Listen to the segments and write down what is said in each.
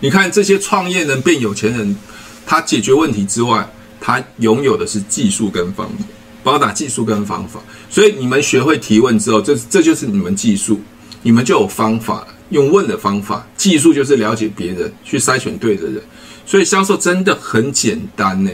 你看这些创业人变有钱人，他解决问题之外，他拥有的是技术跟方法，包打技术跟方法。所以你们学会提问之后，这这就是你们技术，你们就有方法，用问的方法。技术就是了解别人，去筛选对的人。所以销售真的很简单呢，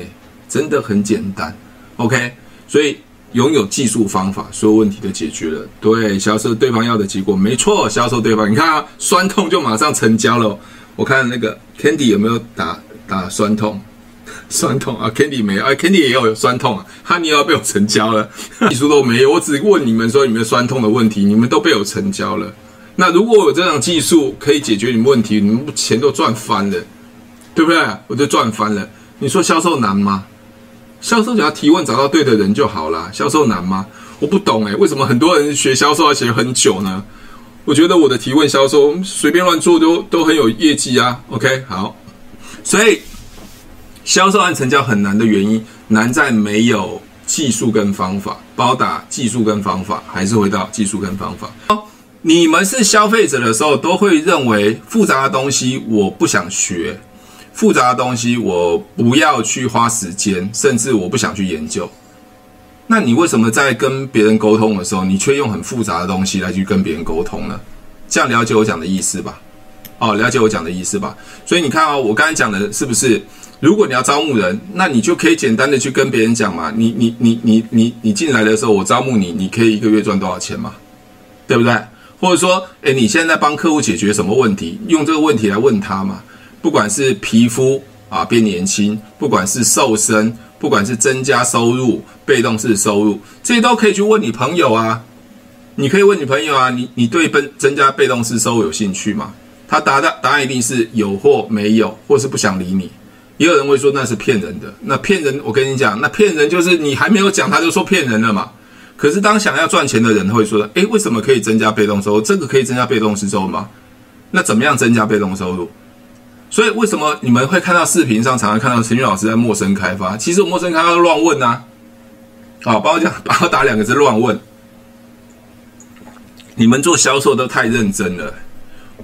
真的很简单。OK，所以。拥有技术方法，所有问题都解决了。对，销售对方要的结果，没错。销售对方，你看啊，酸痛就马上成交了。我看那个 Candy 有没有打打酸痛？酸痛啊，Candy 没有，哎，Candy 也有酸痛啊。哈尼要被我成交了，技术都没有，我只问你们说你们酸痛的问题，你们都被我成交了。那如果有这样技术可以解决你们问题，你们钱都赚翻了，对不对？我就赚翻了。你说销售难吗？销售只要提问找到对的人就好啦。销售难吗？我不懂诶，为什么很多人学销售要学很久呢？我觉得我的提问销售随便乱做都都很有业绩啊。OK，好，所以销售和成交很难的原因，难在没有技术跟方法。包打技术跟方法，还是回到技术跟方法。你们是消费者的时候，都会认为复杂的东西我不想学。复杂的东西我不要去花时间，甚至我不想去研究。那你为什么在跟别人沟通的时候，你却用很复杂的东西来去跟别人沟通呢？这样了解我讲的意思吧？哦，了解我讲的意思吧？所以你看哦，我刚才讲的是不是？如果你要招募人，那你就可以简单的去跟别人讲嘛。你你你你你你进来的时候，我招募你，你可以一个月赚多少钱嘛？对不对？或者说，诶，你现在帮客户解决什么问题？用这个问题来问他嘛。不管是皮肤啊变年轻，不管是瘦身，不管是增加收入、被动式收入，这些都可以去问你朋友啊。你可以问你朋友啊，你你对增增加被动式收入有兴趣吗？他答的答案一定是有或没有，或是不想理你。也有人会说那是骗人的，那骗人，我跟你讲，那骗人就是你还没有讲他就说骗人了嘛。可是当想要赚钱的人会说，诶，为什么可以增加被动收入？这个可以增加被动式收入吗？那怎么样增加被动收入？所以为什么你们会看到视频上常常看到陈俊老师在陌生开发？其实陌生开发乱问呐、啊，好，帮我讲，帮我打两个字乱问。你们做销售都太认真了。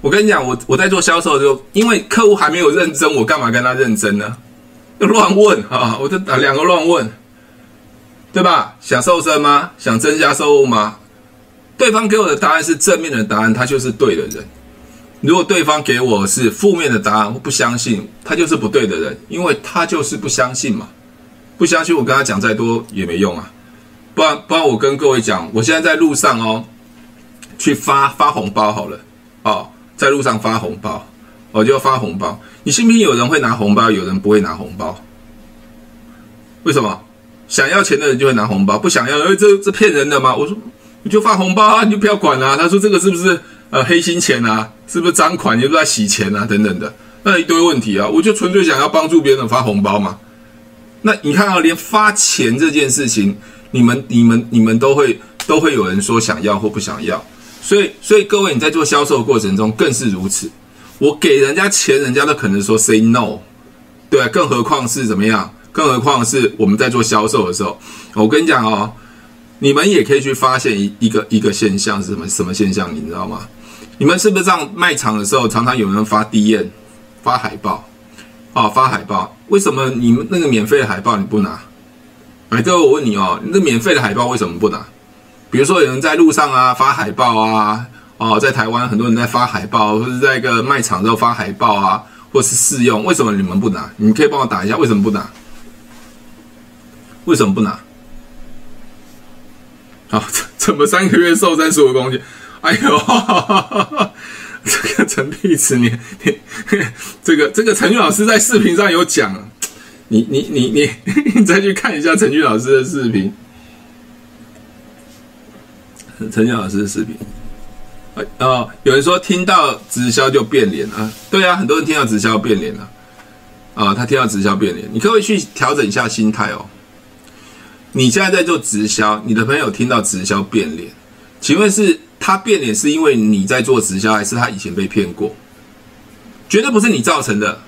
我跟你讲，我我在做销售的时候，因为客户还没有认真，我干嘛跟他认真呢？乱问啊，我就打两个乱问，对吧？想瘦身吗？想增加收入吗？对方给我的答案是正面的答案，他就是对的人。如果对方给我是负面的答案，不相信，他就是不对的人，因为他就是不相信嘛，不相信我跟他讲再多也没用啊。不然，不然我跟各位讲，我现在在路上哦，去发发红包好了，哦，在路上发红包，我就要发红包。你信不信有人会拿红包，有人不会拿红包？为什么？想要钱的人就会拿红包，不想要，哎，这这骗人的吗？我说你就发红包啊，你就不要管了啊。他说这个是不是？呃，黑心钱啊，是不是赃款？你是不是在洗钱啊？等等的，那一堆问题啊，我就纯粹想要帮助别人发红包嘛。那你看啊，连发钱这件事情，你们、你们、你们都会都会有人说想要或不想要。所以，所以各位你在做销售的过程中更是如此。我给人家钱，人家都可能说 say no，对，更何况是怎么样？更何况是我们在做销售的时候，我跟你讲哦，你们也可以去发现一一个一个现象是什么什么现象？你知道吗？你们是不是这样卖场的时候，常常有人发 DM、发海报，哦，发海报？为什么你们那个免费的海报你不拿？哎，各位，我问你哦，那免费的海报为什么不拿？比如说有人在路上啊发海报啊，哦，在台湾很多人在发海报，或者在一个卖场之后发海报啊，或是试用，为什么你们不拿？你可以帮我打一下，为什么不拿？为什么不拿？啊，怎么三个月瘦三十五公斤？哎呦，哈哈哈这个陈碧池，你你这个这个陈俊老师在视频上有讲，你你你你你再去看一下陈俊老师的视频，陈俊老师的视频。哦，有人说听到直销就变脸啊？对啊，很多人听到直销变脸了啊，他听到直销变脸，你可不可以去调整一下心态哦？你现在在做直销，你的朋友听到直销变脸，请问是？他变脸是因为你在做直销，还是他以前被骗过？绝对不是你造成的，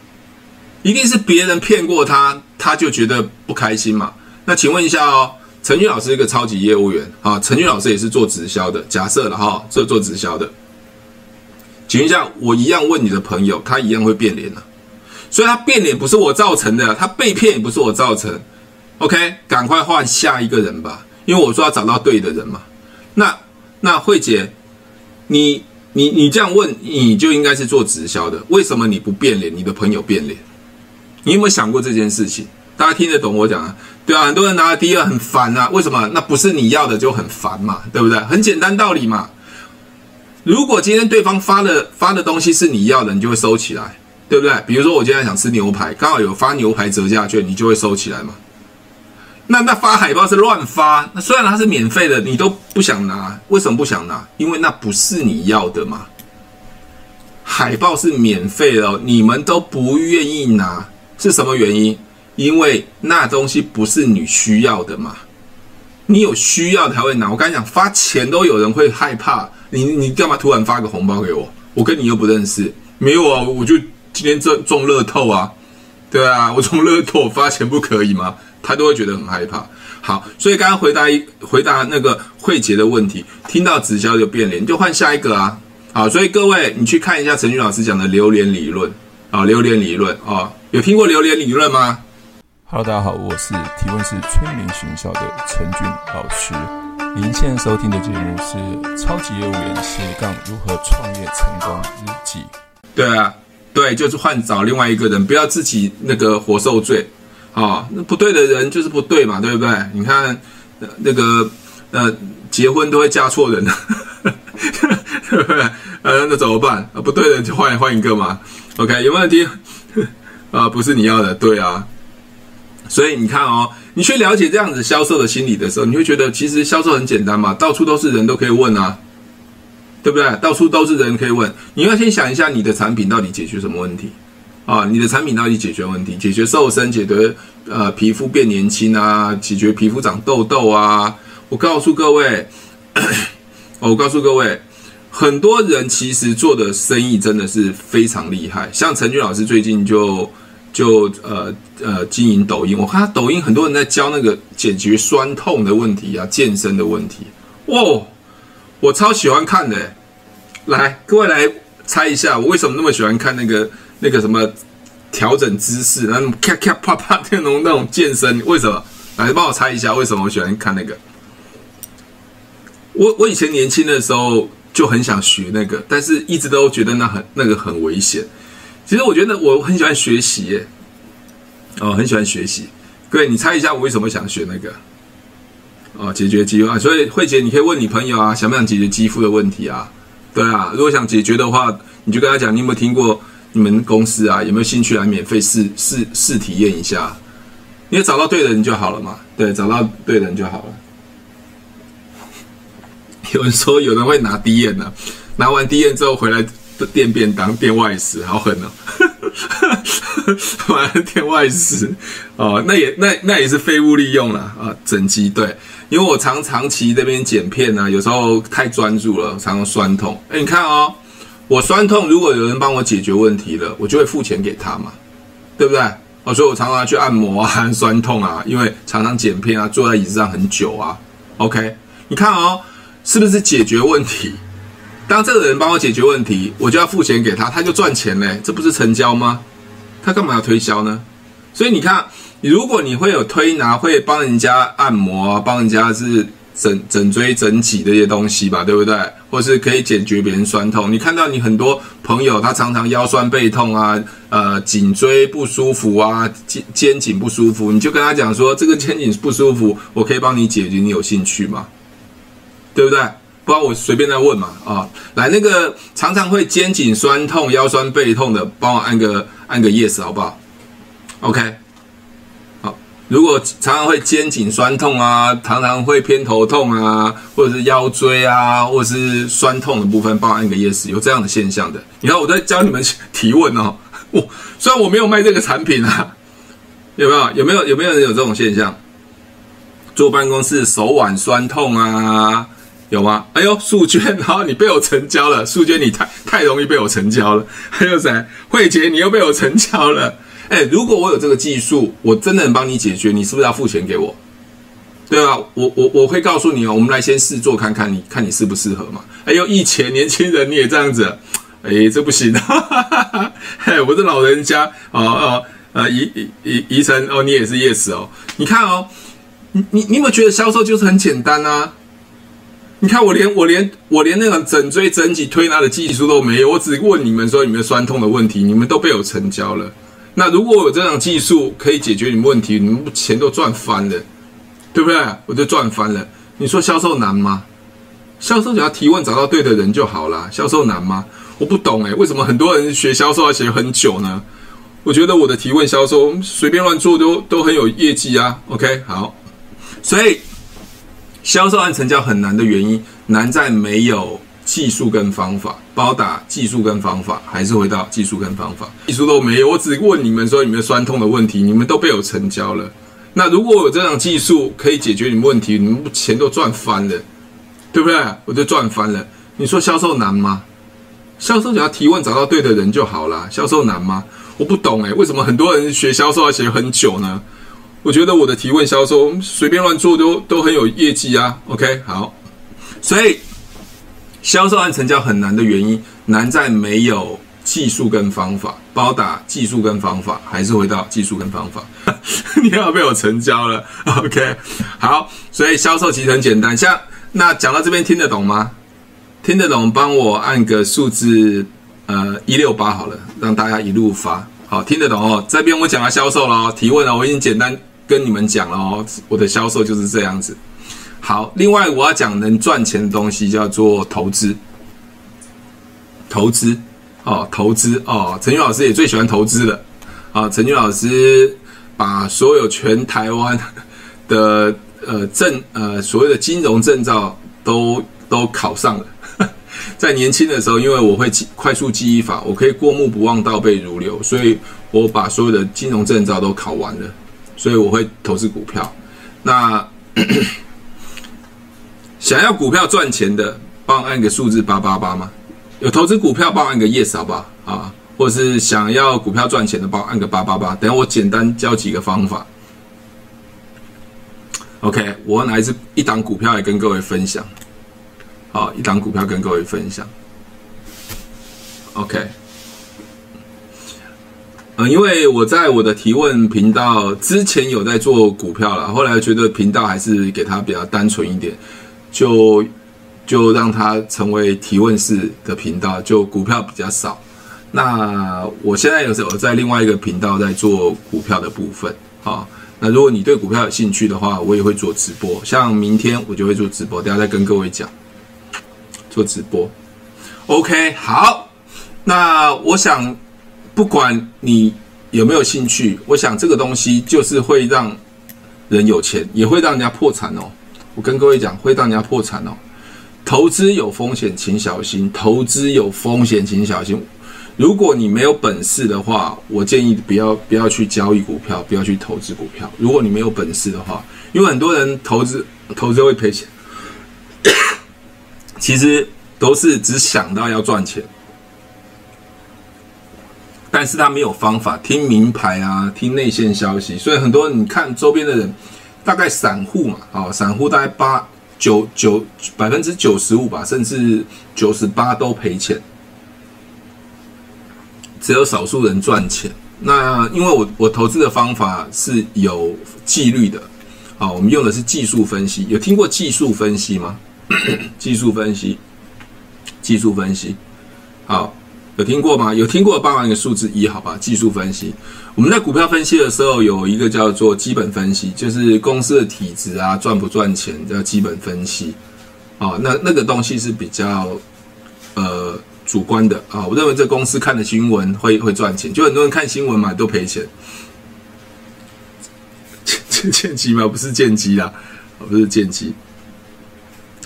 一定是别人骗过他，他就觉得不开心嘛。那请问一下哦，陈俊老师一个超级业务员啊，陈俊老师也是做直销的，假设了哈，做做直销的。请问一下，我一样问你的朋友，他一样会变脸啊？所以他变脸不是我造成的，他被骗也不是我造成。OK，赶快换下一个人吧，因为我说要找到对的人嘛。那那慧姐，你你你这样问，你就应该是做直销的，为什么你不变脸？你的朋友变脸？你有没有想过这件事情？大家听得懂我讲啊？对啊，很多人拿了第二很烦啊，为什么？那不是你要的就很烦嘛，对不对？很简单道理嘛。如果今天对方发的发的东西是你要的，你就会收起来。对不对？比如说我今天想吃牛排，刚好有发牛排折价券，你就会收起来嘛。那那发海报是乱发，那虽然它是免费的，你都不想拿，为什么不想拿？因为那不是你要的嘛。海报是免费的哦，你们都不愿意拿，是什么原因？因为那东西不是你需要的嘛。你有需要才会拿。我刚才讲发钱都有人会害怕，你你干嘛突然发个红包给我？我跟你又不认识，没有啊，我就。今天中中乐透啊，对啊，我中乐透发钱不可以吗？他都会觉得很害怕。好，所以刚刚回答一回答那个慧杰的问题，听到直销就变脸，就换下一个啊。好，所以各位你去看一下陈俊老师讲的榴莲理论啊，榴莲理论啊，有听过榴莲理论吗？Hello，大家好，我是提问是催眠学校的陈俊老师。您现在收听的节目是《超级业务员斜杠如何创业成功日记》。对啊。对，就是换找另外一个人，不要自己那个活受罪，啊、哦，那不对的人就是不对嘛，对不对？你看，那个呃，结婚都会嫁错人，对不对？呃，那怎么办？不对的就换换一个嘛。OK，有没有问题？啊，不是你要的，对啊。所以你看哦，你去了解这样子销售的心理的时候，你会觉得其实销售很简单嘛，到处都是人都可以问啊。对不对？到处都是人可以问，你要先想一下你的产品到底解决什么问题啊？你的产品到底解决问题？解决瘦身，解决呃皮肤变年轻啊，解决皮肤长痘痘啊。我告诉各位，我告诉各位，很多人其实做的生意真的是非常厉害。像陈俊老师最近就就呃呃经营抖音，我看他抖音很多人在教那个解决酸痛的问题啊，健身的问题，哇！我超喜欢看的，来，各位来猜一下，我为什么那么喜欢看那个那个什么调整姿势，那种咔咔啪啪那种那种健身，为什么？来帮我猜一下，为什么我喜欢看那个？我我以前年轻的时候就很想学那个，但是一直都觉得那很那个很危险。其实我觉得我很喜欢学习耶，哦，很喜欢学习。各位，你猜一下我为什么想学那个？哦，解决肌肤啊，所以慧姐，你可以问你朋友啊，想不想解决肌肤的问题啊？对啊，如果想解决的话，你就跟他讲，你有没有听过你们公司啊？有没有兴趣来免费试试试体验一下？你也找到对的人就好了嘛。对，找到对的人就好了。有人说有人会拿 DM 呢，拿完 DM 之后回来垫便当垫外食，好狠哦！完了垫外食哦，那也那那也是废物利用了啊，整机对。因为我常长期这边剪片呢、啊，有时候太专注了，常常酸痛。哎，你看哦，我酸痛，如果有人帮我解决问题了，我就会付钱给他嘛，对不对？哦，所以我常常去按摩啊，酸痛啊，因为常常剪片啊，坐在椅子上很久啊。OK，你看哦，是不是解决问题？当这个人帮我解决问题，我就要付钱给他，他就赚钱嘞，这不是成交吗？他干嘛要推销呢？所以你看。如果你会有推拿，会帮人家按摩啊，帮人家是整整椎整脊这些东西吧，对不对？或是可以解决别人酸痛。你看到你很多朋友，他常常腰酸背痛啊，呃，颈椎不舒服啊，肩肩颈不舒服，你就跟他讲说，这个肩颈不舒服，我可以帮你解决，你有兴趣吗？对不对？不然我随便再问嘛，啊，来那个常常会肩颈酸痛、腰酸背痛的，帮我按个按个 yes 好不好？OK。如果常常会肩颈酸痛啊，常常会偏头痛啊，或者是腰椎啊，或者是酸痛的部分，帮我按个 yes，有这样的现象的。你看我在教你们提问哦，我虽然我没有卖这个产品啊，有没有？有没有？有没有人有这种现象？坐办公室手腕酸痛啊，有吗？哎呦，素娟，好，你被我成交了，素娟，你太太容易被我成交了。还有谁？慧杰，你又被我成交了。哎，如果我有这个技术，我真的能帮你解决，你是不是要付钱给我？对吧？我我我会告诉你哦，我们来先试做看看，你看你适不适合嘛？哎呦，以前年轻人你也这样子，哎，这不行，哈哈哈哈嘿，我是老人家，哦哦，呃，宜宜宜宜晨，哦，你也是 yes 哦，你看哦，你你你有没有觉得销售就是很简单啊？你看我连我连我连那个整椎整脊推拿的技术都没有，我只问你们说你们酸痛的问题，你们都被我成交了。那如果我有这样技术可以解决你们问题，你们钱都赚翻了，对不对？我就赚翻了。你说销售难吗？销售只要提问找到对的人就好了。销售难吗？我不懂诶，为什么很多人学销售要学很久呢？我觉得我的提问销售随便乱做都都很有业绩啊。OK，好，所以销售案成交很难的原因，难在没有技术跟方法。包打技术跟方法，还是回到技术跟方法，技术都没有。我只问你们说你们酸痛的问题，你们都被我成交了。那如果我有这样技术可以解决你们问题，你们钱都赚翻了，对不对？我就赚翻了。你说销售难吗？销售只要提问找到对的人就好了。销售难吗？我不懂诶，为什么很多人学销售要学很久呢？我觉得我的提问销售随便乱做都都很有业绩啊。OK，好，所以。销售案成交很难的原因，难在没有技术跟方法。包打技术跟方法，还是回到技术跟方法。你要被我成交了，OK？好，所以销售其实很简单。像那讲到这边听得懂吗？听得懂，帮我按个数字，呃，一六八好了，让大家一路发。好，听得懂哦。这边我讲了销售了，提问了，我已经简单跟你们讲了哦。我的销售就是这样子。好，另外我要讲能赚钱的东西叫做投资，投资哦，投资哦，陈俊老师也最喜欢投资了啊。陈俊老师把所有全台湾的呃证呃所谓的金融证照都都考上了。在年轻的时候，因为我会记快速记忆法，我可以过目不忘，倒背如流，所以我把所有的金融证照都考完了，所以我会投资股票。那。想要股票赚钱的，帮我按个数字八八八吗？有投资股票，帮我按个 yes 好不好？啊，或者是想要股票赚钱的，帮我按个八八八。等下我简单教几个方法。OK，我拿一支一档股票来跟各位分享。好，一档股票跟各位分享。OK，嗯，因为我在我的提问频道之前有在做股票了，后来觉得频道还是给它比较单纯一点。就就让它成为提问式的频道，就股票比较少。那我现在有时候在另外一个频道在做股票的部分啊。那如果你对股票有兴趣的话，我也会做直播。像明天我就会做直播，等下再跟各位讲做直播。OK，好。那我想不管你有没有兴趣，我想这个东西就是会让人有钱，也会让人家破产哦。我跟各位讲，会让人家破产哦。投资有风险，请小心。投资有风险，请小心。如果你没有本事的话，我建议不要不要去交易股票，不要去投资股票。如果你没有本事的话，因为很多人投资投资会赔钱，其实都是只想到要赚钱，但是他没有方法，听名牌啊，听内线消息，所以很多你看周边的人。大概散户嘛，啊，散户大概八九九百分之九十五吧，甚至九十八都赔钱，只有少数人赚钱。那因为我我投资的方法是有纪律的，啊，我们用的是技术分析。有听过技术分析吗？技术分析，技术分析，好。有听过吗？有听过，帮我一个数字一，好吧？技术分析，我们在股票分析的时候有一个叫做基本分析，就是公司的体质啊，赚不赚钱叫基本分析。哦，那那个东西是比较呃主观的啊。我认为这公司看的新闻会会赚钱，就很多人看新闻嘛都赔钱。见见机吗？不是见机啦，不是见机。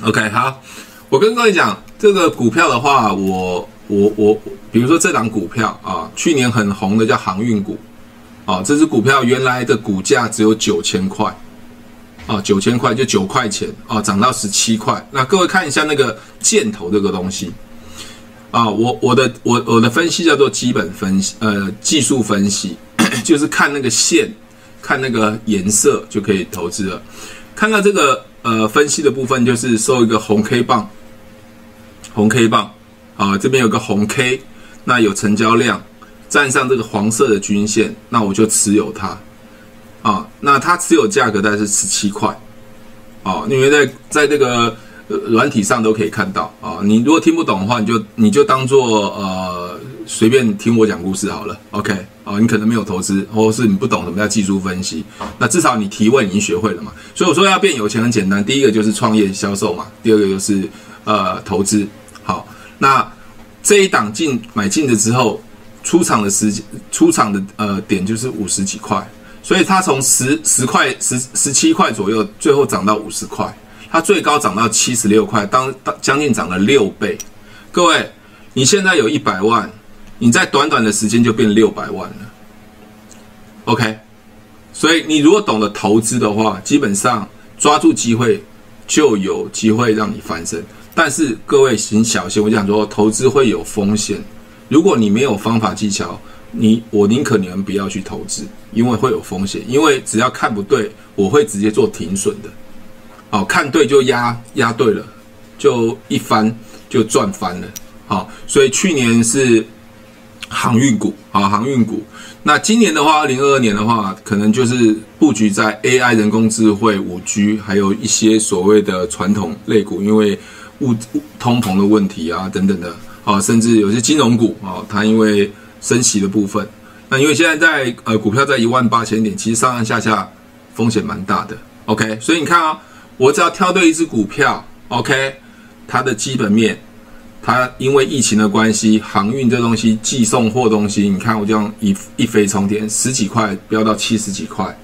OK，好，我跟各位讲这个股票的话，我。我我比如说这档股票啊，去年很红的叫航运股，啊，这支股票原来的股价只有九千块，啊，九千块就九块钱，啊，涨到十七块。那各位看一下那个箭头这个东西，啊，我我的我我的分析叫做基本分析，呃，技术分析，就是看那个线，看那个颜色就可以投资了。看到这个呃分析的部分，就是收一个红 K 棒，红 K 棒。啊，这边有个红 K，那有成交量，站上这个黄色的均线，那我就持有它，啊，那它持有价格大概是十七块，啊，因为在在这个软体上都可以看到。啊，你如果听不懂的话，你就你就当做呃随便听我讲故事好了，OK，啊，你可能没有投资，或是你不懂什么叫技术分析，那至少你提问已经学会了嘛，所以我说要变有钱很简单，第一个就是创业销售嘛，第二个就是呃投资，那这一档进买进的之后，出场的时间出场的呃点就是五十几块，所以它从十十块十十七块左右，最后涨到五十块，它最高涨到七十六块，当当将近涨了六倍。各位，你现在有一百万，你在短短的时间就变六百万了。OK，所以你如果懂得投资的话，基本上抓住机会就有机会让你翻身。但是各位请小心，我讲说投资会有风险。如果你没有方法技巧，你我宁可你们不要去投资，因为会有风险。因为只要看不对，我会直接做停损的。好，看对就压压对了，就一翻就赚翻了。好，所以去年是航运股啊，航运股。那今年的话，二零二二年的话，可能就是布局在 AI、人工智慧、五 G，还有一些所谓的传统类股，因为。物通膨的问题啊，等等的啊，甚至有些金融股啊，它因为升息的部分，那因为现在在呃股票在一万八千点，其实上上下下风险蛮大的。OK，所以你看啊，我只要挑对一只股票，OK，它的基本面，它因为疫情的关系，航运这东西寄送货东西，你看我这样一一飞冲天，十几块飙到七十几块，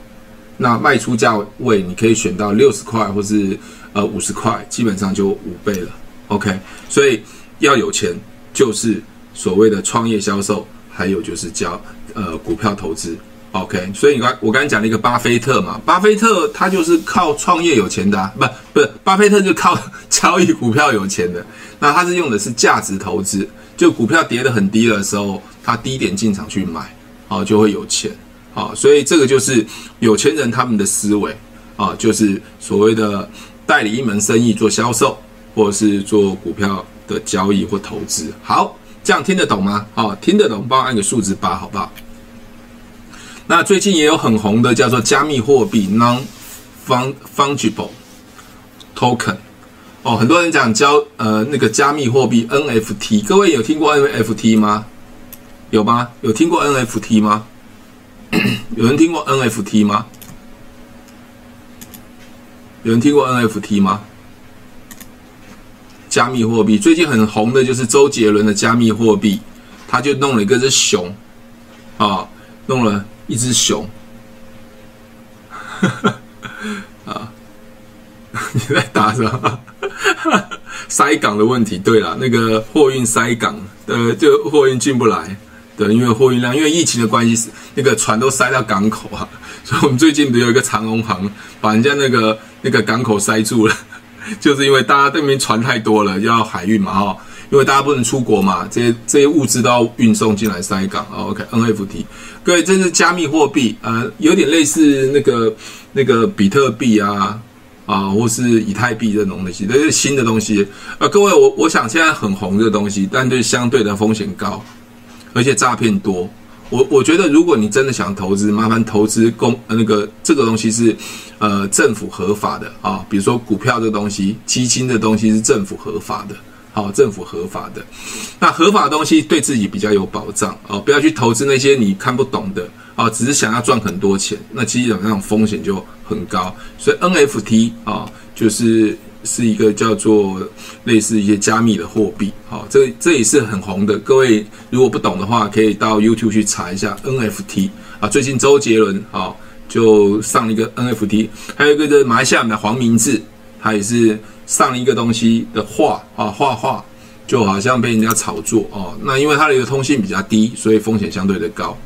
那卖出价位你可以选到六十块或是。呃，五十块基本上就五倍了，OK，所以要有钱就是所谓的创业销售，还有就是交呃股票投资，OK，所以你刚我刚才讲了一个巴菲特嘛，巴菲特他就是靠创业有钱的，啊，不不，巴菲特就靠 交易股票有钱的，那他是用的是价值投资，就股票跌得很低的时候，他低点进场去买，啊，就会有钱，啊，所以这个就是有钱人他们的思维，啊，就是所谓的。代理一门生意做销售，或者是做股票的交易或投资，好，这样听得懂吗？好，听得懂，帮我按个数字八，好不好？那最近也有很红的叫做加密货币 （non-fungible token）。哦，很多人讲交呃那个加密货币 NFT，各位有听过 NFT 吗？有吗？有听过 NFT 吗？有人听过 NFT 吗？有人听过 NFT 吗？加密货币最近很红的就是周杰伦的加密货币，他就弄了一个只熊，啊，弄了一只熊，啊，你在打什么？塞港的问题。对了，那个货运塞港，呃，就货运进不来，对，因为货运量，因为疫情的关系，那个船都塞到港口啊，所以我们最近不有一个长荣航把人家那个。那个港口塞住了，就是因为大家这边船太多了，要海运嘛哈，因为大家不能出国嘛，这些这些物资都要运送进来塞港。OK，NFT，各位这是加密货币，呃，有点类似那个那个比特币啊啊，或是以太币这种东西，这是新的东西。呃，各位我我想现在很红这个东西，但对相对的风险高，而且诈骗多。我我觉得，如果你真的想投资，麻烦投资公那个这个东西是，呃，政府合法的啊，比如说股票这东西，基金的东西是政府合法的，好，政府合法的，那合法的东西对自己比较有保障啊，不要去投资那些你看不懂的啊，只是想要赚很多钱，那基本上风险就很高，所以 NFT 啊，就是。是一个叫做类似一些加密的货币，好，这这也是很红的。各位如果不懂的话，可以到 YouTube 去查一下 NFT 啊。最近周杰伦啊就上了一个 NFT，还有一个是马来西亚的黄明志，他也是上了一个东西的画啊，画画就好像被人家炒作哦。那因为它的一个通信比较低，所以风险相对的高。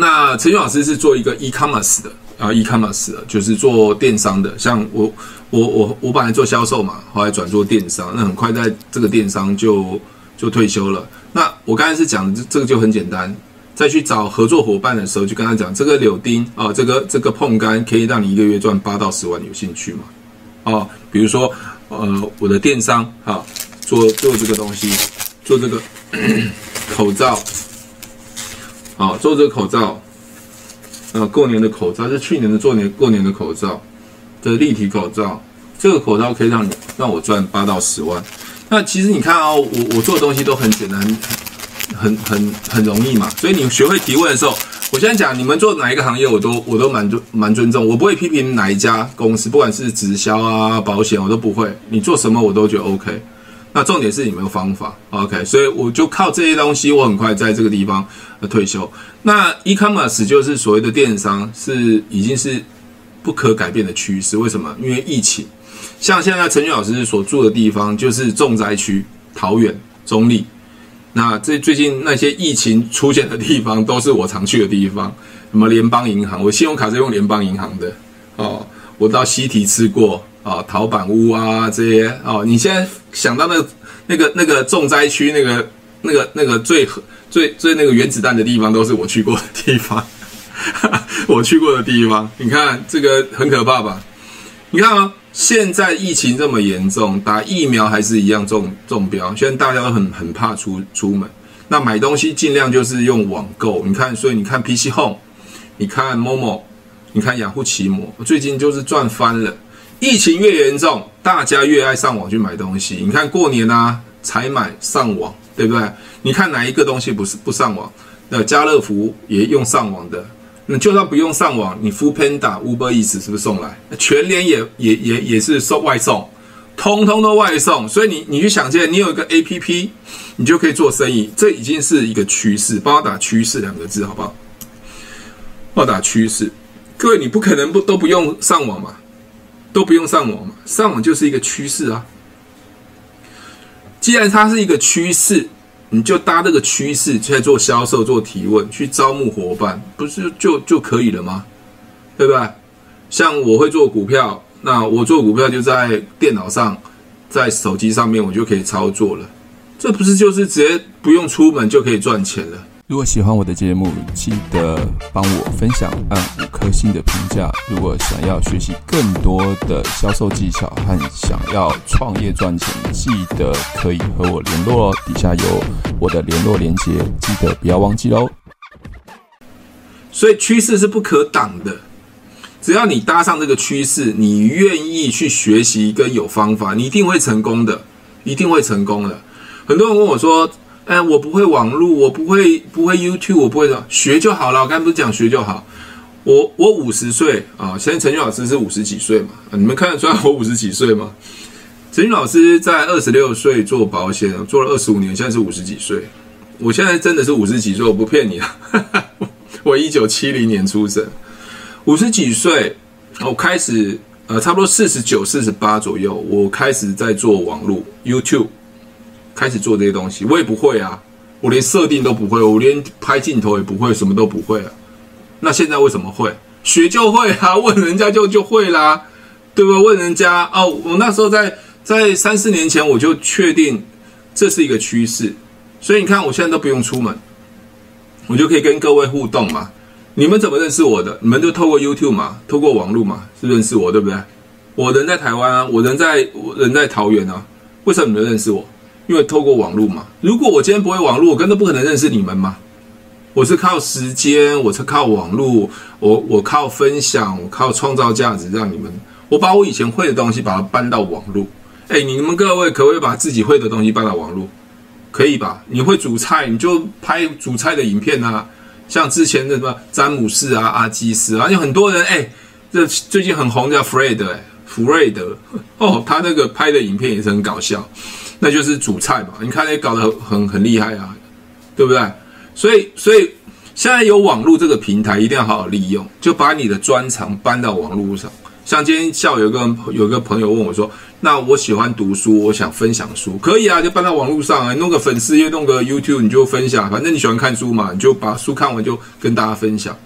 那陈俊老师是做一个 e-commerce 的。啊，e-commerce 的就是做电商的，像我我我我本来做销售嘛，后来转做电商，那很快在这个电商就就退休了。那我刚才是讲这这个就很简单，再去找合作伙伴的时候，就跟他讲这个柳丁啊，这个这个椪柑可以让你一个月赚八到十万，有兴趣吗？哦，比如说呃我的电商哈，做做这个东西，做这个 口罩，好，做这个口罩，呃，过年的口罩是去年的做年过年的口罩的立体口罩，这个口罩可以让你让我赚八到十万。那其实你看哦，我我做的东西都很简单，很很很容易嘛。所以你学会提问的时候，我现在讲你们做哪一个行业，我都我都蛮尊蛮尊重，我不会批评哪一家公司，不管是直销啊、保险，我都不会。你做什么我都觉得 OK。那重点是你没有方法，OK。所以我就靠这些东西，我很快在这个地方退休。那 e-commerce 就是所谓的电商，是已经是不可改变的趋势。为什么？因为疫情。像现在陈俊老师所住的地方，就是重灾区，桃园、中坜。那这最近那些疫情出现的地方，都是我常去的地方。什么联邦银行，我信用卡是用联邦银行的哦。我到西堤吃过啊，陶板屋啊这些哦。你现在想到那个那个那个重灾区，那个那个那个最最最那个原子弹的地方，都是我去过的地方。我去过的地方，你看这个很可怕吧？你看啊。现在疫情这么严重，打疫苗还是一样中中标。现在大家都很很怕出出门，那买东西尽量就是用网购。你看，所以你看 PC Home，你看 Momo，你看雅虎奇摩，最近就是赚翻了。疫情越严重，大家越爱上网去买东西。你看过年啊，采买上网，对不对？你看哪一个东西不是不上网？那家乐福也用上网的。那就算不用上网，你 f o o Panda、Uber Eats 是不是送来？全联也也也也是送外送，通通都外送。所以你你去想见，你有一个 APP，你就可以做生意，这已经是一个趋势。帮我打趋势两个字好不好？帮我打趋势。各位，你不可能不都不用上网嘛？都不用上网嘛？上网就是一个趋势啊。既然它是一个趋势。你就搭这个趋势去做销售、做提问、去招募伙伴，不是就就可以了吗？对不对？像我会做股票，那我做股票就在电脑上，在手机上面我就可以操作了，这不是就是直接不用出门就可以赚钱了？如果喜欢我的节目，记得帮我分享，按五颗星的评价。如果想要学习更多的销售技巧和想要创业赚钱，记得可以和我联络哦。底下有我的联络连接，记得不要忘记哦。所以趋势是不可挡的，只要你搭上这个趋势，你愿意去学习跟有方法，你一定会成功的，一定会成功的。很多人问我说。哎，我不会网络，我不会不会 YouTube，我不会的，学就好了。我刚才不是讲学就好。我我五十岁啊，现在陈俊老师是五十几岁嘛？你们看得出来我五十几岁吗？陈俊老师在二十六岁做保险，做了二十五年，现在是五十几岁。我现在真的是五十几岁，我不骗你啊。我一九七零年出生，五十几岁，我开始呃，差不多四十九、四十八左右，我开始在做网络 YouTube。开始做这些东西，我也不会啊，我连设定都不会，我连拍镜头也不会，什么都不会啊。那现在为什么会？学就会啊，问人家就就会啦，对吧？问人家哦，我那时候在在三四年前我就确定这是一个趋势，所以你看我现在都不用出门，我就可以跟各位互动嘛。你们怎么认识我的？你们就透过 YouTube 嘛，透过网络嘛，是认识我，对不对？我人在台湾啊，我人在我人在桃园啊，为什么你们认识我？因为透过网络嘛，如果我今天不会网络，我根本不可能认识你们嘛。我是靠时间，我是靠网络，我我靠分享，我靠创造价值，让你们，我把我以前会的东西把它搬到网络。哎，你们各位可不可以把自己会的东西搬到网络？可以吧？你会煮菜，你就拍煮菜的影片啊，像之前的什么詹姆斯啊、阿基斯啊，有很多人哎，这最近很红叫 Fred 哎，福瑞德哦，他那个拍的影片也是很搞笑。那就是煮菜嘛，你看你搞得很很很厉害啊，对不对？所以所以现在有网络这个平台，一定要好好利用，就把你的专长搬到网络上。像今天下午有个有个朋友问我说：“那我喜欢读书，我想分享书，可以啊，就搬到网络上啊，弄个粉丝页，弄个 YouTube，你就分享。反正你喜欢看书嘛，你就把书看完就跟大家分享。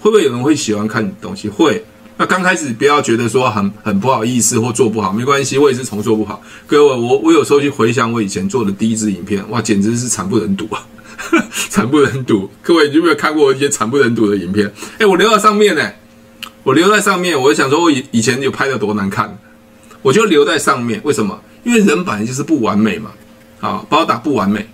会不会有人会喜欢看东西？会。”那刚开始不要觉得说很很不好意思或做不好，没关系，我也是从做不好。各位，我我有时候去回想我以前做的第一支影片，哇，简直是惨不忍睹啊，惨不忍睹。各位，你有没有看过一些惨不忍睹的影片？哎，我留在上面呢，我留在上面，我就想说我以以前有拍的多难看，我就留在上面。为什么？因为人本来就是不完美嘛。啊，包打不完美，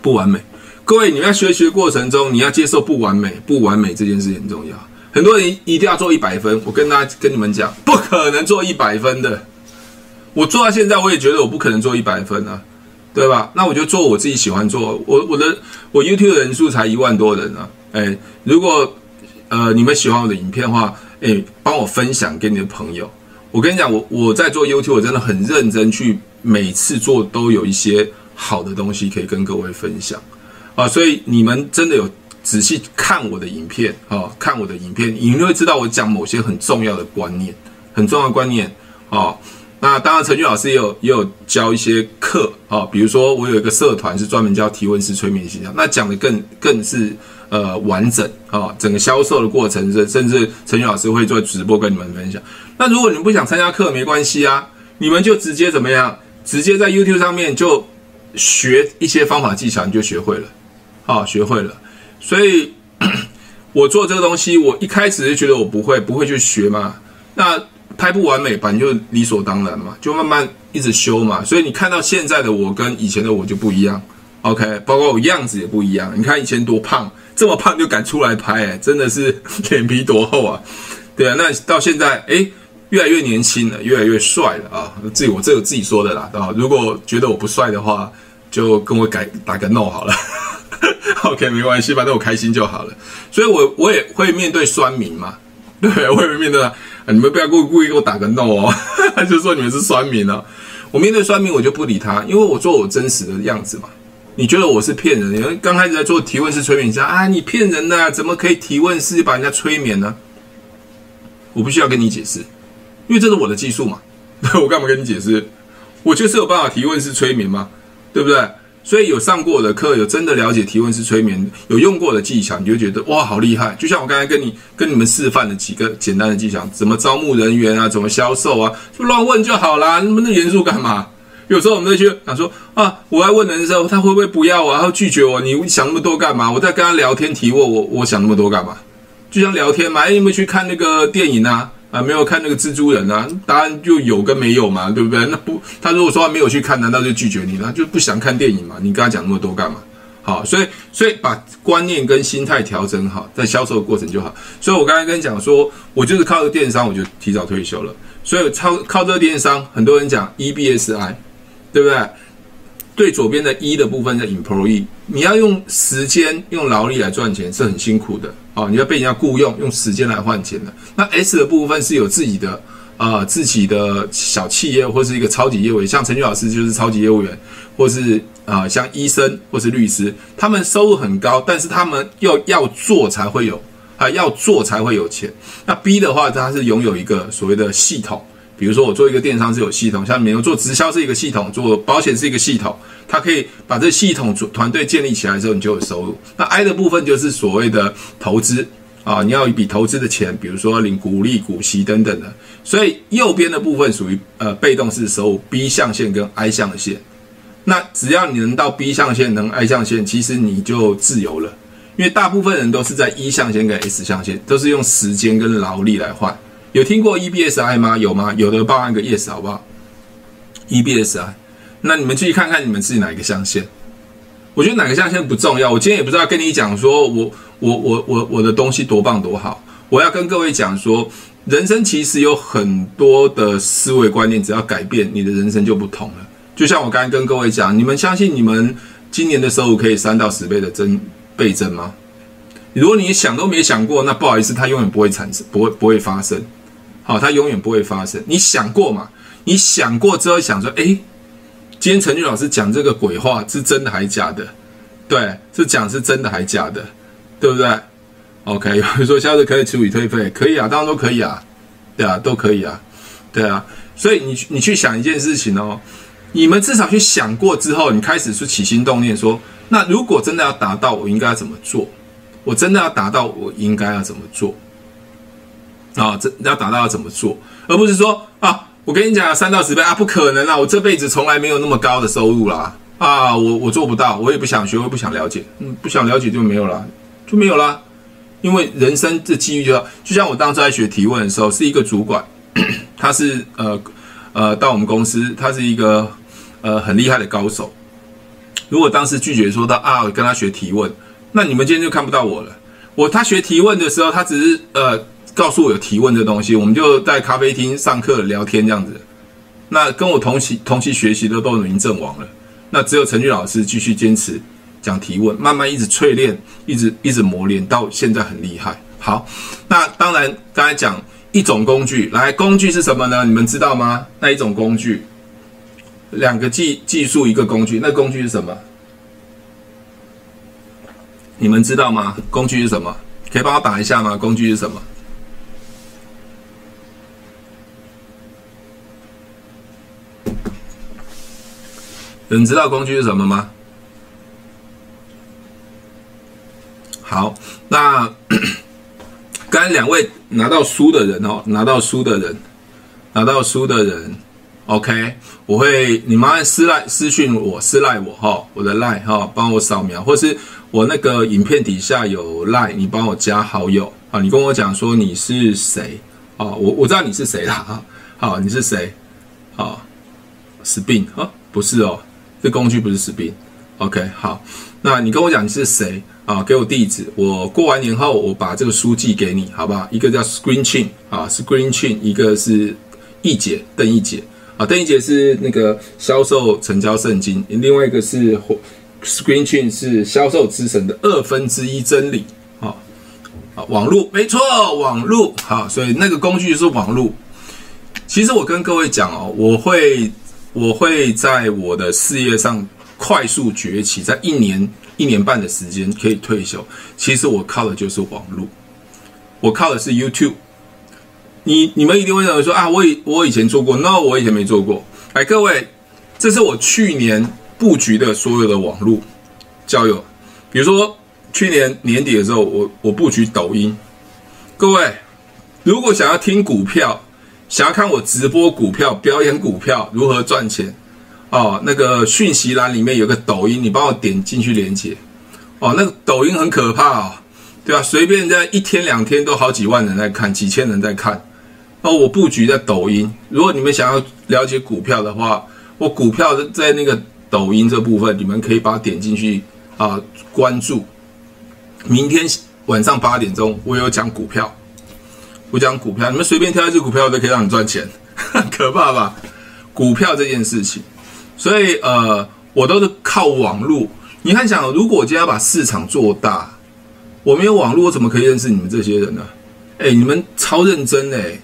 不完美。各位，你们在学习的过程中，你要接受不完美，不完美这件事情很重要。很多人一定要做一百分，我跟大家跟你们讲，不可能做一百分的。我做到现在，我也觉得我不可能做一百分啊，对吧？那我就做我自己喜欢做。我我的我 YouTube 的人数才一万多人啊，哎，如果呃你们喜欢我的影片的话，哎，帮我分享给你的朋友。我跟你讲，我我在做 YouTube，我真的很认真去，每次做都有一些好的东西可以跟各位分享啊，所以你们真的有。仔细看我的影片啊，看我的影片，你会知道我讲某些很重要的观念，很重要的观念啊。那当然，陈俊老师也有也有教一些课啊，比如说我有一个社团是专门教提问式催眠形象，那讲的更更是呃完整啊，整个销售的过程，甚甚至陈俊老师会做直播跟你们分享。那如果你们不想参加课，没关系啊，你们就直接怎么样？直接在 YouTube 上面就学一些方法技巧，你就学会了，啊，学会了。所以，我做这个东西，我一开始就觉得我不会，不会去学嘛。那拍不完美，反正就理所当然嘛，就慢慢一直修嘛。所以你看到现在的我跟以前的我就不一样，OK？包括我样子也不一样。你看以前多胖，这么胖就敢出来拍，欸，真的是 脸皮多厚啊？对啊，那到现在，诶，越来越年轻了，越来越帅了啊！自己我这个自己说的啦，啊，如果觉得我不帅的话，就跟我改打个 no 好了。OK，没关系，反正我开心就好了。所以我，我也会面对酸民嘛，对，我也会面对啊。你们不要故意故意给我打个 no 哦，就说你们是酸民哦。我面对酸民，我就不理他，因为我做我真实的样子嘛。你觉得我是骗人？因为刚开始在做提问式催眠，你讲啊，你骗人呐、怎么可以提问式把人家催眠呢？我不需要跟你解释，因为这是我的技术嘛。我干嘛跟你解释？我就是有办法提问式催眠嘛，对不对？所以有上过的课，有真的了解提问式催眠，有用过的技巧，你就觉得哇，好厉害！就像我刚才跟你跟你们示范的几个简单的技巧，怎么招募人员啊，怎么销售啊，就乱问就好啦。那么那严肃干嘛？有时候我们就想说啊，我来问人的时候，他会不会不要啊？他会拒绝我？你想那么多干嘛？我在跟他聊天提问，我我想那么多干嘛？就像聊天嘛，哎，你有没有去看那个电影啊？啊，没有看那个蜘蛛人啊？答案就有跟没有嘛，对不对？那不，他如果说他没有去看，难道就拒绝你了？就不想看电影嘛？你跟他讲那么多干嘛？好，所以所以把观念跟心态调整好，在销售的过程就好。所以我刚才跟你讲说，我就是靠这个电商，我就提早退休了。所以靠靠这个电商，很多人讲 EBSI，对不对？对左边的 E 的部分叫 Employee，你要用时间、用劳力来赚钱是很辛苦的。哦，你要被人家雇佣，用时间来换钱的。那 S 的部分是有自己的啊、呃，自己的小企业或是一个超级业务员，像陈俊老师就是超级业务员，或是啊、像医生或是律师，他们收入很高，但是他们要要做才会有啊，要做才会有钱。那 B 的话，它是拥有一个所谓的系统，比如说我做一个电商是有系统，像你们做直销是一个系统，做保险是一个系统。他可以把这系统团队建立起来之后，你就有收入。那 I 的部分就是所谓的投资啊，你要一笔投资的钱，比如说领股利、股息等等的。所以右边的部分属于呃被动式收入，B 象限跟 I 象限。那只要你能到 B 象限，能 I 象限，其实你就自由了。因为大部分人都是在 E 象限跟 S 象限，都是用时间跟劳力来换。有听过 EBSI 吗？有吗？有的报按个 Yes 好不好？EBSI。那你们自己看看你们自己哪一个象限？我觉得哪个象限不重要。我今天也不知道跟你讲说我我我我我的东西多棒多好。我要跟各位讲说，人生其实有很多的思维观念，只要改变，你的人生就不同了。就像我刚才跟各位讲，你们相信你们今年的收入可以三到十倍的增倍增吗？如果你想都没想过，那不好意思，它永远不会产生，不会不会发生。好，它永远不会发生。你想过吗？你想过之后想说，诶。今天陈俊老师讲这个鬼话是真的还是假的？对，是讲是真的还是假的？对不对？OK，有人说下次可以处理退费，可以啊，当然都可以啊，对啊，都可以啊，对啊。所以你你去想一件事情哦，你们至少去想过之后，你开始是起心动念说，那如果真的要达到，我应该要怎么做？我真的要达到，我应该要怎么做？啊，这要达到要怎么做？而不是说啊。我跟你讲，三到十倍啊，不可能啊！我这辈子从来没有那么高的收入啦，啊，我我做不到，我也不想学，我也不想了解，嗯，不想了解就没有了，就没有了。因为人生这机遇就，就像我当时在学提问的时候，是一个主管，他是呃呃到我们公司，他是一个呃很厉害的高手。如果当时拒绝说到啊，跟他学提问，那你们今天就看不到我了。我他学提问的时候，他只是呃告诉我有提问这东西，我们就在咖啡厅上课聊天这样子。那跟我同期同期学习的都已经阵亡了。那只有陈俊老师继续坚持讲提问，慢慢一直淬炼，一直一直磨练，到现在很厉害。好，那当然刚才讲一种工具，来工具是什么呢？你们知道吗？那一种工具，两个技技术一个工具，那工具是什么？你们知道吗？工具是什么？可以帮我打一下吗？工具是什么？有人知道工具是什么吗？好，那 刚才两位拿到书的人哦，拿到书的人，拿到书的人，OK，我会你们私赖私讯我，私赖我哈，我的赖哈，帮我扫描，或是我那个影片底下有赖，你帮我加好友啊，你跟我讲说你是谁啊，我我知道你是谁啦啊，好，你是谁？啊？是病啊，不是哦。这工具不是士兵，OK，好，那你跟我讲你是谁啊？给我地址，我过完年后我把这个书寄给你，好不好？一个叫 Screen Chain 啊，Screen Chain，一个是易姐邓易姐啊，邓易姐是那个销售成交圣经，另外一个是 Screen Chain 是销售之神的二分之一真理啊啊，网络没错，网络好，所以那个工具是网络。其实我跟各位讲哦，我会。我会在我的事业上快速崛起，在一年一年半的时间可以退休。其实我靠的就是网络，我靠的是 YouTube。你你们一定会认为说啊，我以我以前做过，No，我以前没做过。哎，各位，这是我去年布局的所有的网络交友。比如说去年年底的时候，我我布局抖音。各位，如果想要听股票，想要看我直播股票、表演股票如何赚钱哦？那个讯息栏里面有个抖音，你帮我点进去连接哦。那个抖音很可怕哦，对吧？随便在一天两天都好几万人在看，几千人在看哦。我布局在抖音，如果你们想要了解股票的话，我股票在那个抖音这部分，你们可以把它点进去啊，关注。明天晚上八点钟，我有讲股票。不讲股票，你们随便挑一只股票都可以让你赚钱，可怕吧？股票这件事情，所以呃，我都是靠网络。你看，想如果我今天要把市场做大，我没有网络，我怎么可以认识你们这些人呢？哎，你们超认真哎！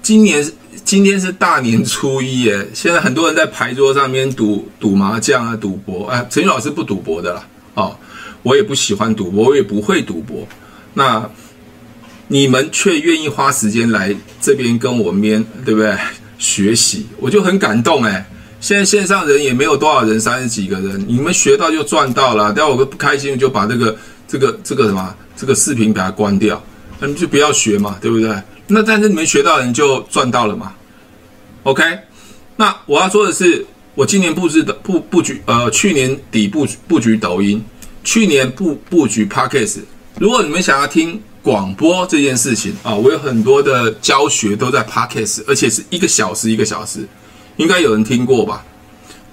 今年今天是大年初一哎，现在很多人在牌桌上面赌赌麻将啊，赌博。哎，陈宇老师不赌博的啦，哦，我也不喜欢赌博，我也不会赌博。那。你们却愿意花时间来这边跟我面对不对？学习，我就很感动哎。现在线上人也没有多少人，三十几个人，你们学到就赚到了。待会我不开心，就把这个这个这个什么这个视频给它关掉，那你就不要学嘛，对不对？那但是你们学到人就赚到了嘛。OK，那我要说的是，我今年布置的布布局，呃，去年底布布局抖音，去年布布局 Podcast。如果你们想要听。广播这件事情啊，我有很多的教学都在 Podcast，而且是一个小时一个小时，应该有人听过吧？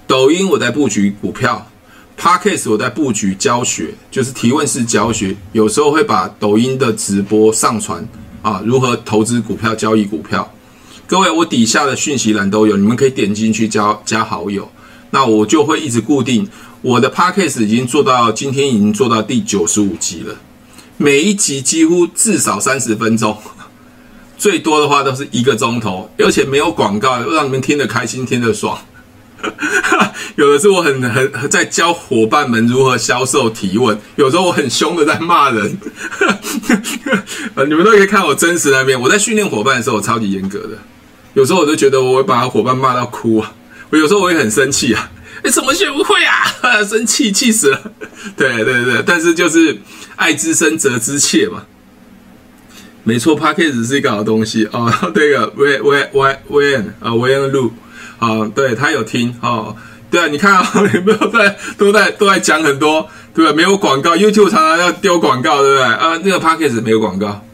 抖音我在布局股票，Podcast 我在布局教学，就是提问式教学，有时候会把抖音的直播上传啊，如何投资股票、交易股票。各位，我底下的讯息栏都有，你们可以点进去加加好友，那我就会一直固定。我的 Podcast 已经做到今天已经做到第九十五集了。每一集几乎至少三十分钟，最多的话都是一个钟头，而且没有广告，让你们听得开心，听得爽。有的是我很很在教伙伴们如何销售提问，有时候我很凶的在骂人。你们都可以看我真实那边。我在训练伙伴的时候，我超级严格的，有时候我就觉得我会把伙伴骂到哭啊。我有时候我也很生气啊，你怎么学不会啊？生气气死了。对对对，但是就是。爱之深，责之切嘛，没错，Podcast 是一个好东西哦。对个，We We We We 啊，We and Lu 啊，对他有听哦。对啊，你看啊，有没有在都在都在讲很多，对吧？没有广告，YouTube 常常要丢广告，对不对？啊，那个 Podcast 没有广告，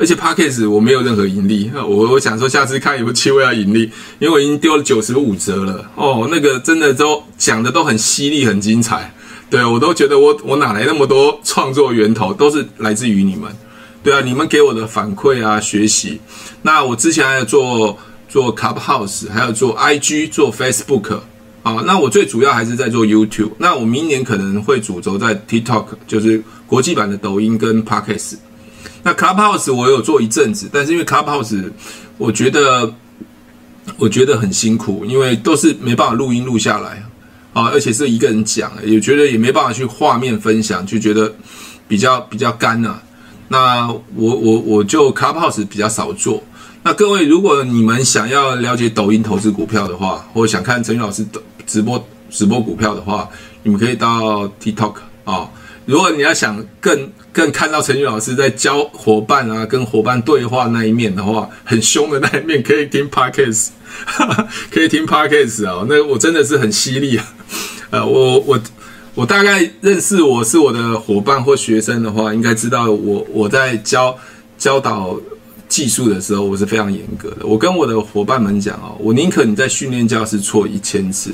而且 Podcast 我没有任何盈利，我我想说下次看有没有机会要盈利，因为我已经丢了九十五折了。哦，那个真的都讲的都很犀利，很精彩，对，我都觉得我我哪来那么多创作源头，都是来自于你们，对啊，你们给我的反馈啊，学习。那我之前还有做做 Clubhouse，还有做 IG，做 Facebook 啊，那我最主要还是在做 YouTube，那我明年可能会主轴在 TikTok，就是国际版的抖音跟 Podcast。那 Clubhouse 我有做一阵子，但是因为 Clubhouse 我觉得我觉得很辛苦，因为都是没办法录音录下来啊，而且是一个人讲，也觉得也没办法去画面分享，就觉得比较比较干啊。那我我我就 Clubhouse 比较少做。那各位，如果你们想要了解抖音投资股票的话，或想看陈宇老师的直播直播股票的话，你们可以到 TikTok 啊。如果你要想更更看到陈宇老师在教伙伴啊，跟伙伴对话那一面的话，很凶的那一面，可以听 Podcast，可以听 Podcast 啊。那我真的是很犀利啊。呃，我我我大概认识我是我的伙伴或学生的话，应该知道我我在教教导技术的时候，我是非常严格的。我跟我的伙伴们讲哦，我宁可你在训练教室错一千次，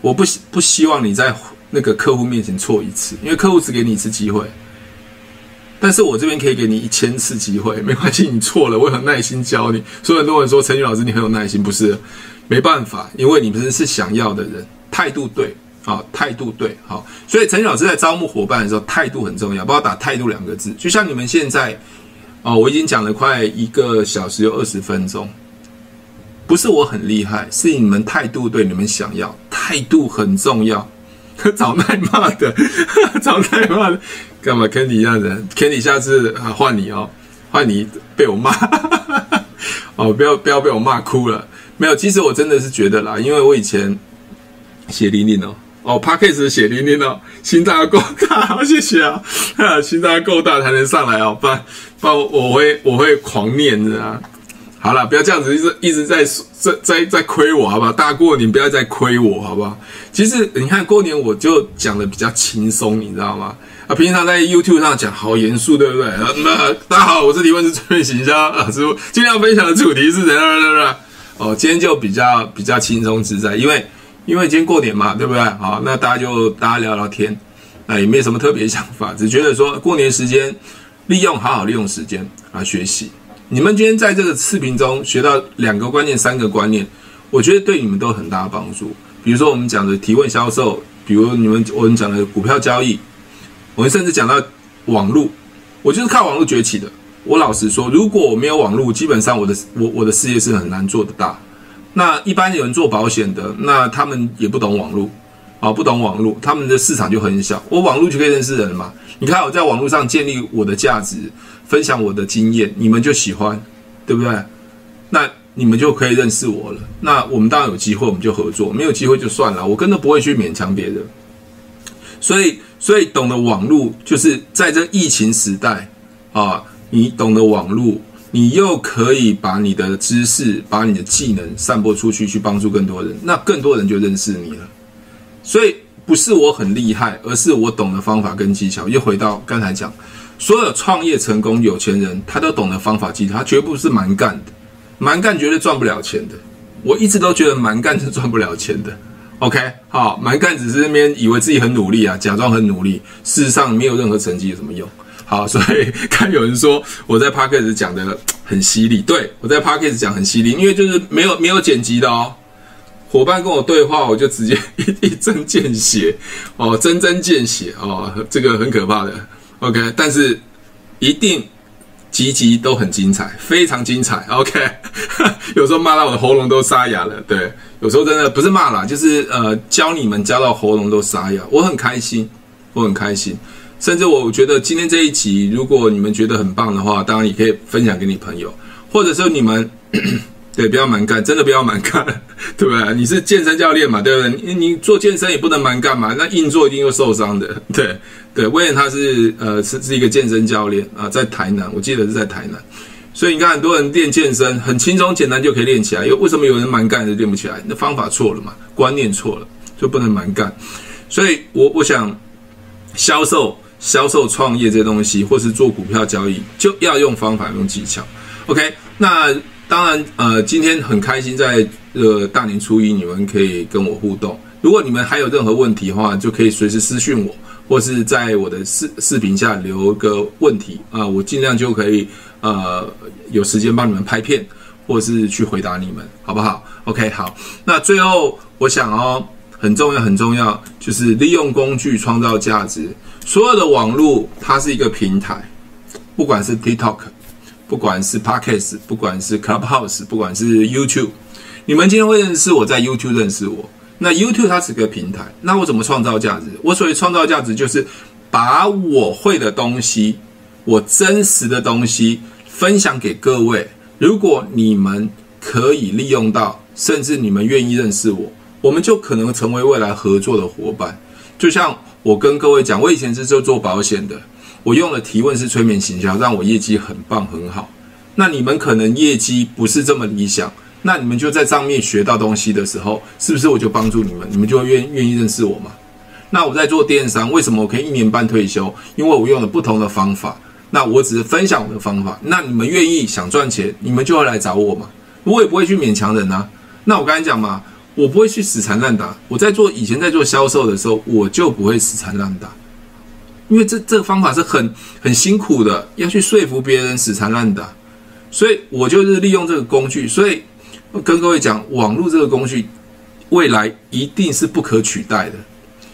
我不不希望你在那个客户面前错一次，因为客户只给你一次机会。但是我这边可以给你一千次机会，没关系，你错了，我有耐心教你。所以很多人说陈宇老师你很有耐心，不是？没办法，因为你们是想要的人，态度对啊，态度对好。所以陈宇老师在招募伙伴的时候，态度很重要，不要打态度两个字。就像你们现在哦，我已经讲了快一个小时有二十分钟，不是我很厉害，是你们态度对，你们想要，态度很重要。找耐骂的，找耐骂的。干嘛？Kenny 一样的，Kenny 下次啊换你哦，换你被我骂 哦，不要不要被我骂哭了。没有，其实我真的是觉得啦，因为我以前血淋淋哦，哦 Podcast 血淋淋哦，心脏要够大，好谢谢啊，心脏要够大才能上来哦，不然不然我会我会狂念的啊。好了，不要这样子，一直一直在在在在亏我，好不好？大过年不要再亏我，好不好？其实你看过年我就讲的比较轻松，你知道吗？啊，平常在 YouTube 上讲好严肃，对不对？那大家好，我是提问是专业行销啊，师傅今天要分享的主题是怎样？哦，今天就比较比较轻松自在，因为因为今天过年嘛，对不对？好，那大家就大家聊聊天，那也没什么特别想法，只觉得说过年时间利用好好利用时间啊学习。你们今天在这个视频中学到两个观念、三个观念，我觉得对你们都很大的帮助。比如说我们讲的提问销售，比如你们我们讲的股票交易。我们甚至讲到网络，我就是靠网络崛起的。我老实说，如果我没有网络，基本上我的我我的事业是很难做得大。那一般有人做保险的，那他们也不懂网络啊，不懂网络，他们的市场就很小。我网络就可以认识人嘛。你看我在网络上建立我的价值，分享我的经验，你们就喜欢，对不对？那你们就可以认识我了。那我们当然有机会，我们就合作；没有机会就算了，我根本不会去勉强别人。所以。所以懂得网络，就是在这疫情时代啊，你懂得网络，你又可以把你的知识、把你的技能散播出去，去帮助更多人，那更多人就认识你了。所以不是我很厉害，而是我懂得方法跟技巧。又回到刚才讲，所有创业成功有钱人，他都懂得方法技巧，他绝不是蛮干的，蛮干绝对赚不了钱的。我一直都觉得蛮干是赚不了钱的。OK，好，蛮干只是那边以为自己很努力啊，假装很努力，事实上没有任何成绩有什么用？好，所以看有人说我在 Podcast 讲的很犀利，对，我在 Podcast 讲很犀利，因为就是没有没有剪辑的哦，伙伴跟我对话，我就直接一 一针见血哦，针针见血哦，这个很可怕的。OK，但是一定集集都很精彩，非常精彩。OK，有时候骂到我的喉咙都沙哑了，对。有时候真的不是骂啦，就是呃教你们教到喉咙都沙哑，我很开心，我很开心。甚至我觉得今天这一集，如果你们觉得很棒的话，当然也可以分享给你朋友，或者说你们对不要蛮干，真的不要蛮干，对不对？你是健身教练嘛，对不对？你你做健身也不能蛮干嘛，那硬做一定会受伤的。对对，威廉他是呃是是一个健身教练啊，在台南，我记得是在台南。所以你看，很多人练健身很轻松简单就可以练起来，又为什么有人蛮干就练不起来？那方法错了嘛，观念错了，就不能蛮干。所以我我想，销售销售、创业这东西，或是做股票交易，就要用方法、用技巧。OK，那当然，呃，今天很开心在呃大年初一，你们可以跟我互动。如果你们还有任何问题的话，就可以随时私讯我，或是在我的视视频下留个问题啊，我尽量就可以呃有时间帮你们拍片，或是去回答你们，好不好？OK，好。那最后我想哦，很重要很重要，就是利用工具创造价值。所有的网络它是一个平台，不管是 TikTok。不管是 Podcast，不管是 Clubhouse，不管是 YouTube，你们今天会认识我在 YouTube 认识我。那 YouTube 它是个平台，那我怎么创造价值？我所谓创造价值，就是把我会的东西，我真实的东西分享给各位。如果你们可以利用到，甚至你们愿意认识我，我们就可能成为未来合作的伙伴。就像我跟各位讲，我以前是做做保险的。我用了提问式催眠行销，让我业绩很棒很好。那你们可能业绩不是这么理想，那你们就在上面学到东西的时候，是不是我就帮助你们？你们就愿愿意认识我吗？那我在做电商，为什么我可以一年半退休？因为我用了不同的方法。那我只是分享我的方法。那你们愿意想赚钱，你们就会来找我嘛。我也不会去勉强人啊。那我刚才讲嘛，我不会去死缠烂打。我在做以前在做销售的时候，我就不会死缠烂打。因为这这个方法是很很辛苦的，要去说服别人死缠烂打，所以我就是利用这个工具。所以跟各位讲，网络这个工具未来一定是不可取代的，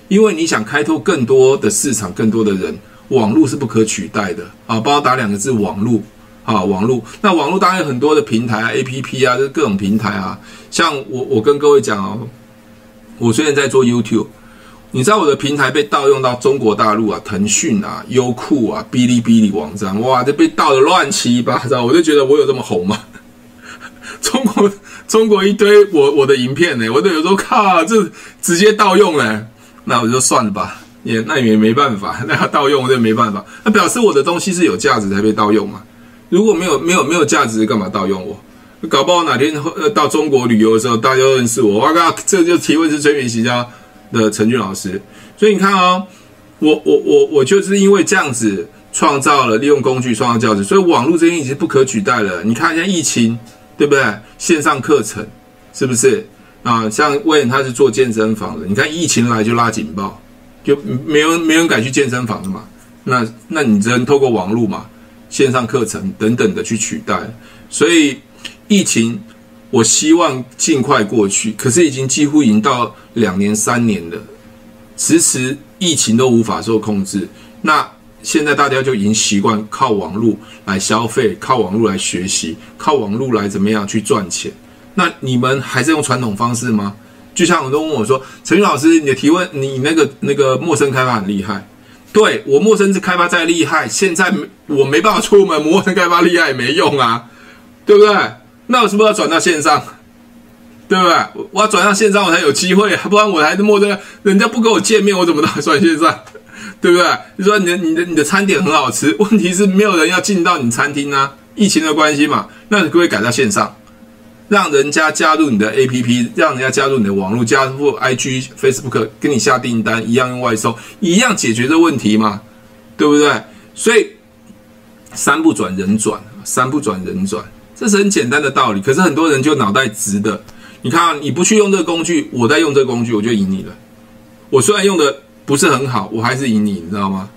因为你想开拓更多的市场，更多的人，网络是不可取代的啊！帮我打两个字：网络啊，网络。那网络当然有很多的平台啊，APP 啊，这各种平台啊。像我我跟各位讲哦，我虽然在做 YouTube。你知道我的平台被盗用到中国大陆啊，腾讯啊、优酷啊、哔哩哔哩网站，哇，这被盗的乱七八糟，我就觉得我有这么红吗？中国中国一堆我我的影片呢，我都有时候靠，这直接盗用了，那我就算了吧，也那也没办法，那要盗用我就没办法，那表示我的东西是有价值才被盗用嘛？如果没有没有没有价值，干嘛盗用我？搞不好哪天到中国旅游的时候，大家都认识我，哇靠，这就提问是催眠行销。的陈俊老师，所以你看哦，我我我我就是因为这样子创造了利用工具创造价值，所以网络这些已经不可取代了。你看一下疫情，对不对？线上课程是不是啊？像威廉他是做健身房的，你看疫情来就拉警报，就没有没人敢去健身房的嘛。那那你只能透过网络嘛，线上课程等等的去取代。所以疫情。我希望尽快过去，可是已经几乎已经到两年、三年了，迟迟疫情都无法受控制。那现在大家就已经习惯靠网络来消费，靠网络来学习，靠网络来怎么样去赚钱？那你们还是用传统方式吗？就像很多问我说：“陈宇老师，你的提问，你那个那个陌生开发很厉害。对，我陌生是开发再厉害，现在我没办法出门，陌生开发厉害也没用啊，对不对？”那我是不是要转到线上，对不对？我要转到线上，我才有机会，不然我还是默认人家不跟我见面，我怎么到转线上，对不对？你说你的你的你的餐点很好吃，问题是没有人要进到你餐厅啊，疫情的关系嘛，那你可不可以改到线上，让人家加入你的 APP，让人家加入你的网络，加入 IG、Facebook，跟你下订单一样用外送，一样解决这问题嘛，对不对？所以三不转人转，三不转人转。这是很简单的道理，可是很多人就脑袋直的。你看啊，你不去用这个工具，我在用这个工具，我就赢你了。我虽然用的不是很好，我还是赢你，你知道吗？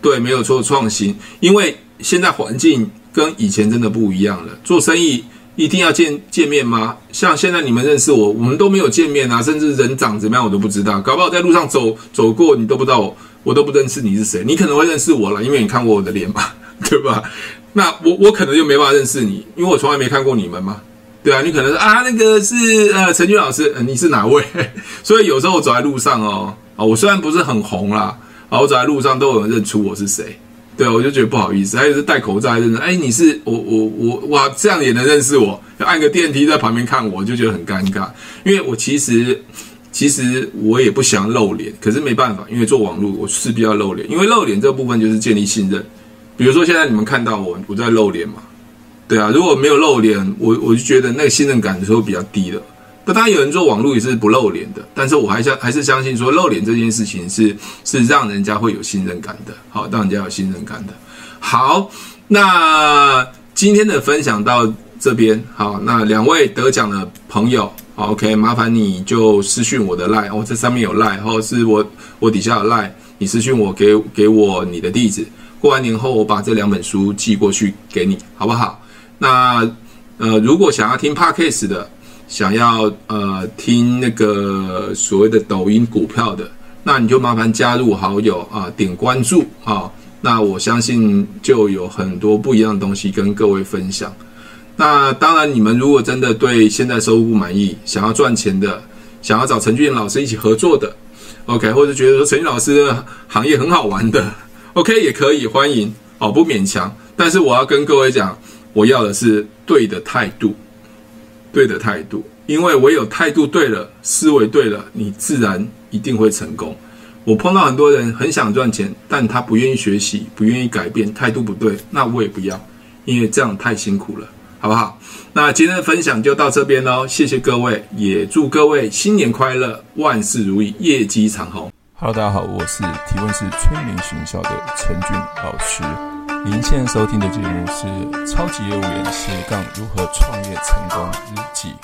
对，没有错，创新。因为现在环境跟以前真的不一样了。做生意一定要见见面吗？像现在你们认识我，我们都没有见面啊，甚至人长怎么样我都不知道。搞不好在路上走走过，你都不知道我，我都不认识你是谁。你可能会认识我了，因为你看过我的脸吧，对吧？那我我可能就没办法认识你，因为我从来没看过你们嘛，对啊，你可能说啊，那个是呃陈俊老师，呃，你是哪位？所以有时候我走在路上哦，啊，我虽然不是很红啦，啊，我走在路上都有人认出我是谁，对啊，我就觉得不好意思。还有是戴口罩还认识，哎，你是我我我哇，这样也能认识我？要按个电梯在旁边看我，就觉得很尴尬，因为我其实其实我也不想露脸，可是没办法，因为做网络我势必要露脸，因为露脸这部分就是建立信任。比如说，现在你们看到我，我在露脸嘛，对啊，如果没有露脸，我我就觉得那个信任感就会比较低了。那当然有人做网络也是不露脸的，但是我还相还是相信说露脸这件事情是是让人家会有信任感的，好，让人家有信任感的。好，那今天的分享到这边，好，那两位得奖的朋友，OK，麻烦你就私讯我的 line，我这上面有 line，或是我我底下有 line，你私讯我给给我你的地址，过完年后我把这两本书寄过去给你，好不好？那呃，如果想要听 Podcast 的。想要呃听那个所谓的抖音股票的，那你就麻烦加入好友啊，点关注啊，那我相信就有很多不一样的东西跟各位分享。那当然，你们如果真的对现在收入不满意，想要赚钱的，想要找陈俊老师一起合作的，OK，或者觉得说陈俊老师的行业很好玩的，OK，也可以欢迎哦，不勉强。但是我要跟各位讲，我要的是对的态度。对的态度，因为唯有态度对了，思维对了，你自然一定会成功。我碰到很多人很想赚钱，但他不愿意学习，不愿意改变，态度不对，那我也不要，因为这样太辛苦了，好不好？那今天的分享就到这边喽，谢谢各位，也祝各位新年快乐，万事如意，业绩长虹。Hello，大家好，我是提问式催眠学校的陈俊老师。您现在收听的节目是《超级业务员斜杠如何创业成功日记》。